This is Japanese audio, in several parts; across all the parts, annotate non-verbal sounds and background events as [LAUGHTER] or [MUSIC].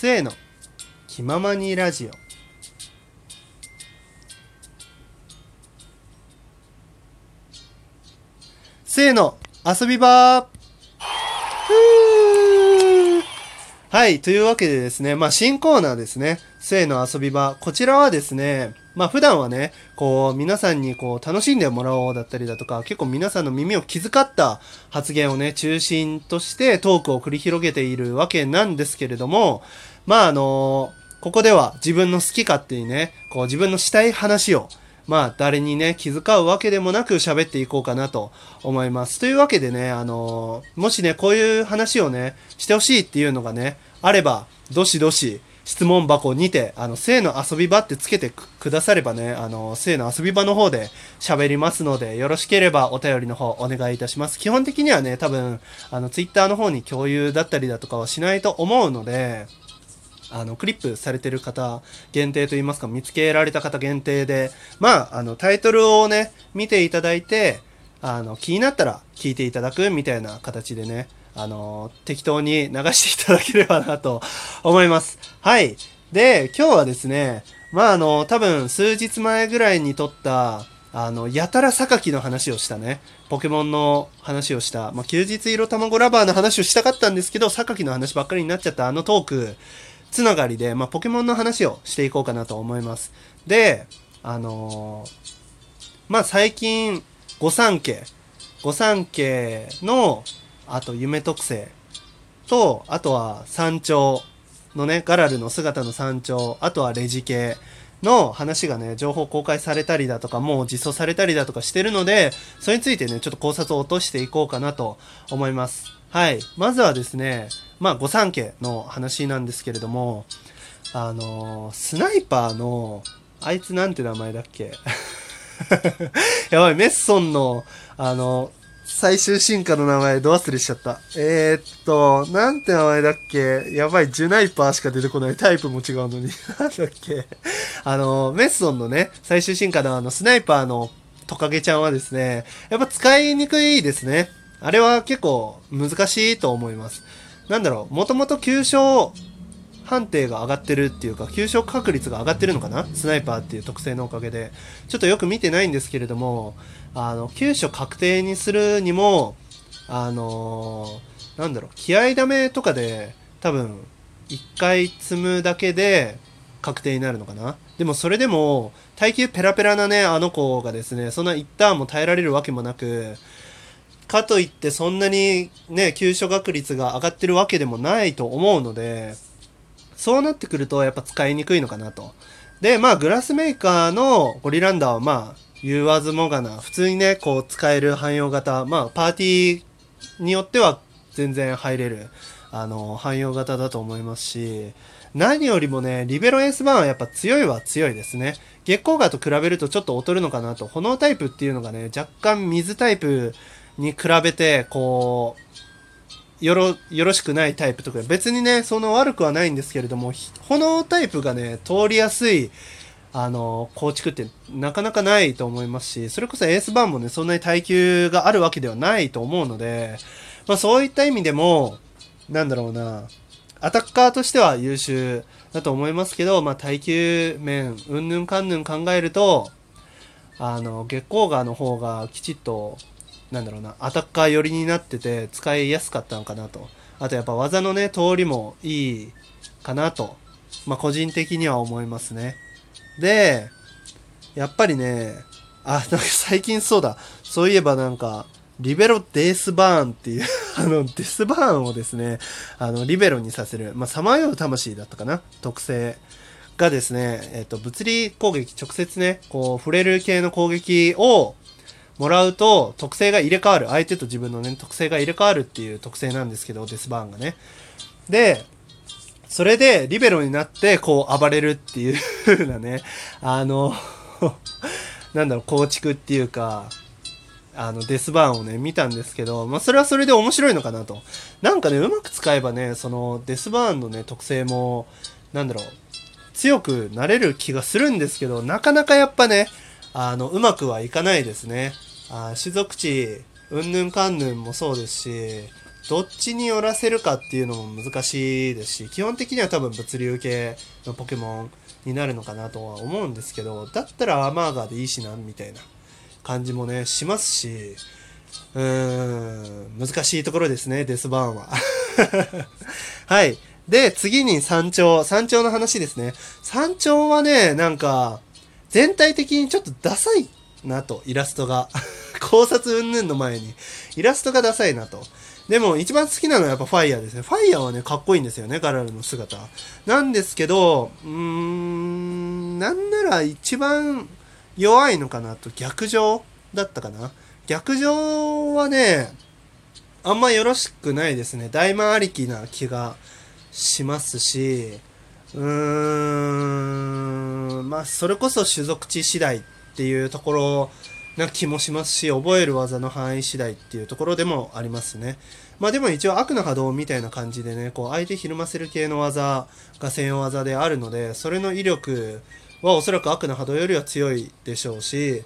せーの気ままにラジオ。せーの遊び場。はい、というわけでですね、まあ新コーナーですね、末の遊び場。こちらはですね、まあ普段はね、こう皆さんにこう楽しんでもらおうだったりだとか、結構皆さんの耳を気遣った発言をね、中心としてトークを繰り広げているわけなんですけれども、まああのここでは自分の好き勝手にね、こう自分のしたい話を、まあ誰にね、気遣うわけでもなく喋っていこうかなと思います。というわけでね、あのもしね、こういう話をね、してほしいっていうのがね、あれば、どしどし、質問箱にて、あの、性の遊び場ってつけてくださればね、あの、性の遊び場の方で喋りますので、よろしければお便りの方お願いいたします。基本的にはね、多分、あの、ツイッターの方に共有だったりだとかはしないと思うので、あの、クリップされてる方限定といいますか、見つけられた方限定で、まあ、あの、タイトルをね、見ていただいて、あの、気になったら聞いていただくみたいな形でね、あの、適当に流していただければなと思います。はい。で、今日はですね、まあ、あの、多分数日前ぐらいに撮った、あの、やたら榊の話をしたね。ポケモンの話をした。まあ、休日色卵ラバーの話をしたかったんですけど、榊の話ばっかりになっちゃったあのトーク、つながりで、まあ、ポケモンの話をしていこうかなと思います。で、あのー、まあ、最近、御三家、御三家の、あと夢特性と、あとは山頂のね、ガラルの姿の山頂、あとはレジ系の話がね、情報公開されたりだとか、もう実装されたりだとかしてるので、それについてね、ちょっと考察を落としていこうかなと思います。はい。まずはですね、まあ、御三家の話なんですけれども、あのー、スナイパーの、あいつなんて名前だっけ？[LAUGHS] やばい、メッソンの、あの、最終進化の名前ど忘れしちゃった。えー、っと、なんて名前だっけ？やばい、ジュナイパーしか出てこない。タイプも違うのに。[LAUGHS] なんだっけ？あの、メッソンのね、最終進化のあの、スナイパーのトカゲちゃんはですね、やっぱ使いにくいですね。あれは結構難しいと思います。なんだろう、もともと急所判定が上がってるっていうか、急所確率が上がってるのかな？スナイパーっていう特性のおかげで。ちょっとよく見てないんですけれども、あの、急所確定にするにも、あのー、なんだろう、気合ダメとかで、多分、一回積むだけで確定になるのかな？でもそれでも、耐久ペラペラなね、あの子がですね、そんな一ターンも耐えられるわけもなく、かといってそんなにね、急所確率が上がってるわけでもないと思うので、そうなってくるとやっぱ使いにくいのかなと。で、まあグラスメーカーのゴリランダーはまあ言わずもがな、普通にね、こう使える汎用型、まあパーティーによっては全然入れる、あの、汎用型だと思いますし、何よりもね、リベロエースバーンはやっぱ強いは強いですね。月光河と比べるとちょっと劣るのかなと。炎タイプっていうのがね、若干水タイプに比べて、こう、よろ、よろしくないタイプとか、別にね、その悪くはないんですけれども、炎タイプがね、通りやすい、あの、構築ってなかなかないと思いますし、それこそエースバーンもね、そんなに耐久があるわけではないと思うので、まあそういった意味でも、なんだろうな、アタッカーとしては優秀だと思いますけど、まあ耐久面、うんぬんかんぬん考えると、あの、月光河の方がきちっと、なんだろうな、アタッカー寄りになってて使いやすかったのかなと。あとやっぱ技のね、通りもいいかなと、まあ個人的には思いますね。で、やっぱりね、あ、なんか最近そうだ。そういえばなんか、リベロデースバーンっていう [LAUGHS] あの、デスバーンをですね、あの、リベロにさせる、まあ、さまよう魂だったかな特性がですね、えっ、と、物理攻撃、直接ね、こう、触れる系の攻撃をもらうと、特性が入れ替わる。相手と自分のね、特性が入れ替わるっていう特性なんですけど、デスバーンがね。で、それで、リベロになって、こう、暴れるっていう風なね、あの [LAUGHS] なんだろう、構築っていうか、あの、デスバーンをね、見たんですけど、まあ、それはそれで面白いのかなと。なんかね、うまく使えばね、その、デスバーンのね、特性も、なんだろう、強くなれる気がするんですけど、なかなかやっぱね、あの、うまくはいかないですね。あ種族値、うんぬんかんぬんもそうですし、どっちに寄らせるかっていうのも難しいですし、基本的には多分物流系のポケモンになるのかなとは思うんですけど、だったらアーマーガーでいいしな、みたいな感じもね、しますし、うーん、難しいところですね、デスバーンは。[LAUGHS] はい。で、次に山頂。山頂の話ですね。山頂はね、なんか、全体的にちょっとダサいなと、イラストが。[LAUGHS] 考察云々の前に、イラストがダサいなと。でも、一番好きなのはやっぱファイヤーですね。ファイヤーはね、かっこいいんですよね、ガラルの姿。なんですけど、うーん、なんなら一番弱いのかなと、逆上だったかな。逆上はね、あんまよろしくないですね。大魔ありきな気がしますし、うーん、まあ、それこそ種族値次第っっていうところな気もしますし、覚える技の範囲次第っていうところでもありますね。まあでも一応悪の波動みたいな感じでね、こう相手ひるませる系の技が専用技であるので、それの威力はおそらく悪の波動よりは強いでしょうし、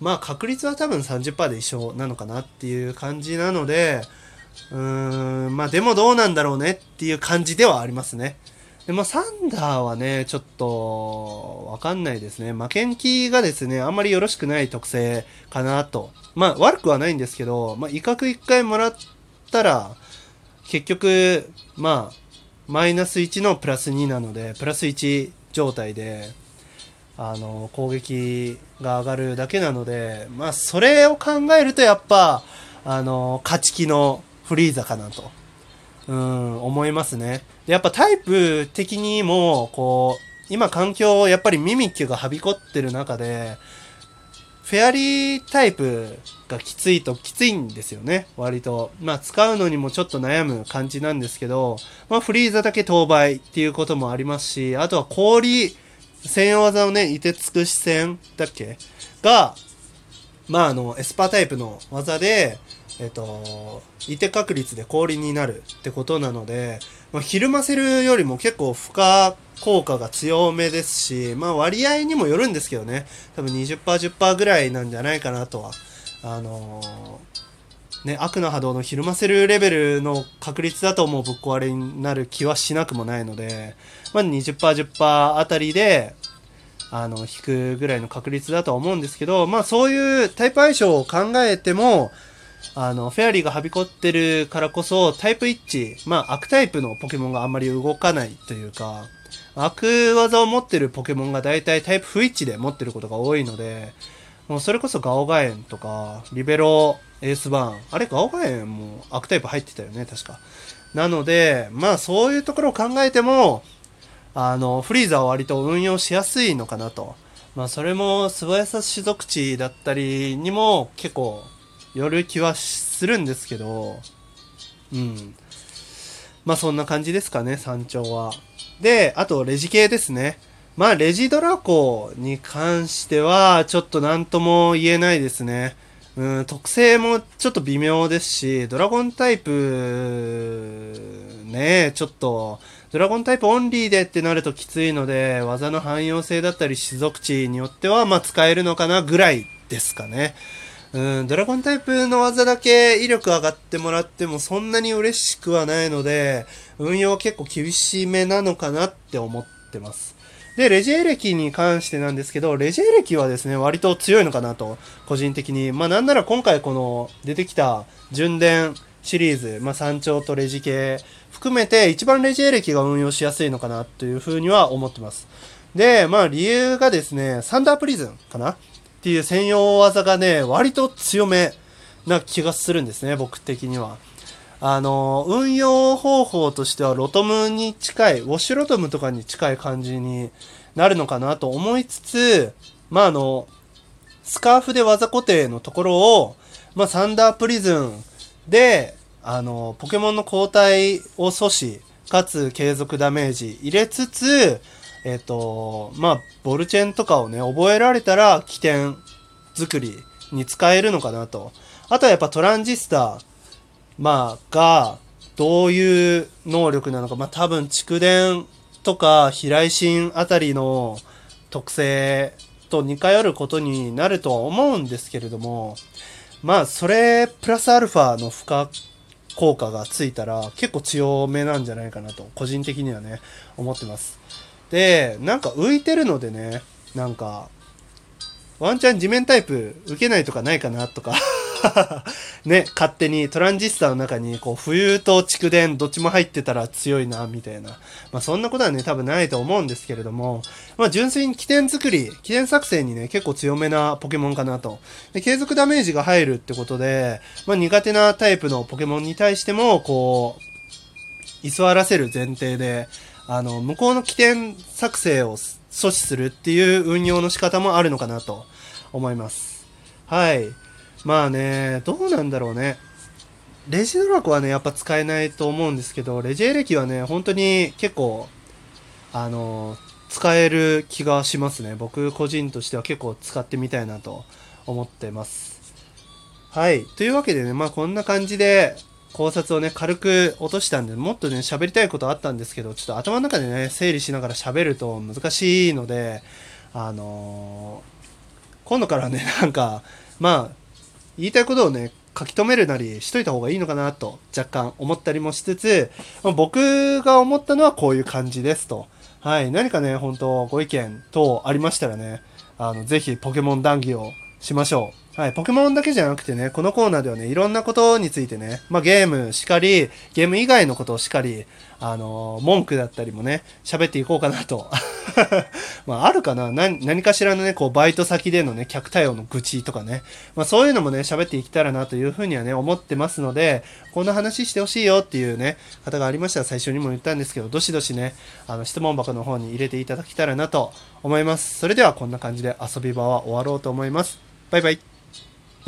まあ確率は多分30%で一緒なのかなっていう感じなので、うーん、まあでもどうなんだろうねっていう感じではありますね。で、まあサンダーはね、ちょっとわかんないですね。負けん気がですね、あんまりよろしくない特性かなと。まあ悪くはないんですけど、まあ威嚇1回もらったら、結局、まあ、マイナス1のプラス2なので、プラス1状態で、あの、攻撃が上がるだけなので、まあ、それを考えるとやっぱ、あの、勝ち気のフリーザかなと、うん、思いますね。で、やっぱタイプ的にも、こう、今環境、やっぱりミミッキュがはびこってる中で、フェアリータイプがきついときついんですよね、割と。まあ使うのにもちょっと悩む感じなんですけど、まあフリーザだけ当倍っていうこともありますし、あとは氷、専用技をね、いてつく視線だっけ？が、まああの、エスパータイプの技で、えっと、いて確率で氷になるってことなので、まあ、ひるませるよりも結構負荷効果が強めですし、まあ割合にもよるんですけどね、多分20%、10%ぐらいなんじゃないかなとは、あのー、ね、悪の波動のひるませるレベルの確率だともうぶっ壊れになる気はしなくもないので、まあ20%、10%あたりで、あの、引くぐらいの確率だとは思うんですけど、まあそういうタイプ相性を考えても、あの、フェアリーがはびこってるからこそ、タイプ一致、まあ、悪タイプのポケモンがあんまり動かないというか、悪技を持ってるポケモンが大体タイプ不一致で持ってることが多いので、もうそれこそガオガエンとか、リベロ、エースバーン。あれ、ガオガエンも悪タイプ入ってたよね、確か。なので、まあそういうところを考えても、あの、フリーザは割と運用しやすいのかなと。まあそれも素早さ種族値だったりにも結構よる気はするんですけど、うん。まあそんな感じですかね、山頂は。で、あとレジ系ですね。まあレジドラコに関しては、ちょっと何とも言えないですね。うん、特性もちょっと微妙ですし、ドラゴンタイプ、ね、ちょっと、ドラゴンタイプオンリーでってなるときついので、技の汎用性だったり種族値によっては、まあ使えるのかなぐらいですかね。うん、ドラゴンタイプの技だけ威力上がってもらってもそんなに嬉しくはないので、運用は結構厳しめなのかなって思ってます。で、レジエレキに関してなんですけど、レジエレキはですね、割と強いのかなと、個人的に。まあなんなら今回この出てきた純電シリーズ、まあ山頂とレジ系含めて一番レジエレキが運用しやすいのかなというふうには思ってます。で、まあ理由がですね、サンダープリズンかなっていう専用技がね、割と強めな気がするんですね、僕的には。あの、運用方法としてはロトムに近い、ウォッシュロトムとかに近い感じになるのかなと思いつつ、まあ、あの、スカーフで技固定のところを、まあ、サンダープリズンで、あの、ポケモンの交代を阻止、かつ継続ダメージ入れつつ、えっ、ー、と、まあ、ボルチェンとかをね、覚えられたら起点作りに使えるのかなと。あとはやっぱトランジスタ、まあ、が、どういう能力なのか。まあ、多分蓄電とか飛来心あたりの特性と似通ることになるとは思うんですけれども、まあ、それプラスアルファの負荷効果がついたら結構強めなんじゃないかなと個人的にはね思ってますでなんか浮いてるのでねなんかワンチャン地面タイプ受けないとかないかなとか [LAUGHS] ね、勝手にトランジスタの中にこう冬と蓄電どっちも入ってたら強いな、みたいな。まあそんなことはね、多分ないと思うんですけれども、まあ純粋に起点作り、起点作成にね、結構強めなポケモンかなと。で、継続ダメージが入るってことで、まあ苦手なタイプのポケモンに対しても、こう、居座らせる前提で、あの、向こうの起点作成を阻止するっていう運用の仕方もあるのかなと思います。はい。まあね、どうなんだろうね。レジドラコはね、やっぱ使えないと思うんですけど、レジエレキはね、本当に結構、あの、使える気がしますね。僕個人としては結構使ってみたいなと思ってます。はい。というわけでね、まあこんな感じで考察をね、軽く落としたんで、もっとね、喋りたいことあったんですけど、ちょっと頭の中でね、整理しながら喋ると難しいので、あのー、今度からね、[LAUGHS] なんか、まあ、言いたいことをね、書き留めるなりしといた方がいいのかなと若干思ったりもしつつ、僕が思ったのはこういう感じですと。はい。何かね、本当ご意見等ありましたらね、あの、ぜひポケモン談義をしましょう。はい、ポケモンだけじゃなくてね、このコーナーではね、いろんなことについてね、まあ、ゲームしかり、ゲーム以外のことをしかり、あのー、文句だったりもね、喋っていこうかなと。[LAUGHS] まあ、あるかな？何何かしらのね、こう、バイト先でのね、客対応の愚痴とかね、まあ、そういうのもね、喋っていけたらなというふうにはね、思ってますので、こんな話してほしいよっていうね、方がありましたら最初にも言ったんですけど、どしどしね、あの、質問箱の方に入れていただけたらなと思います。それではこんな感じで遊び場は終わろうと思います。バイバイ。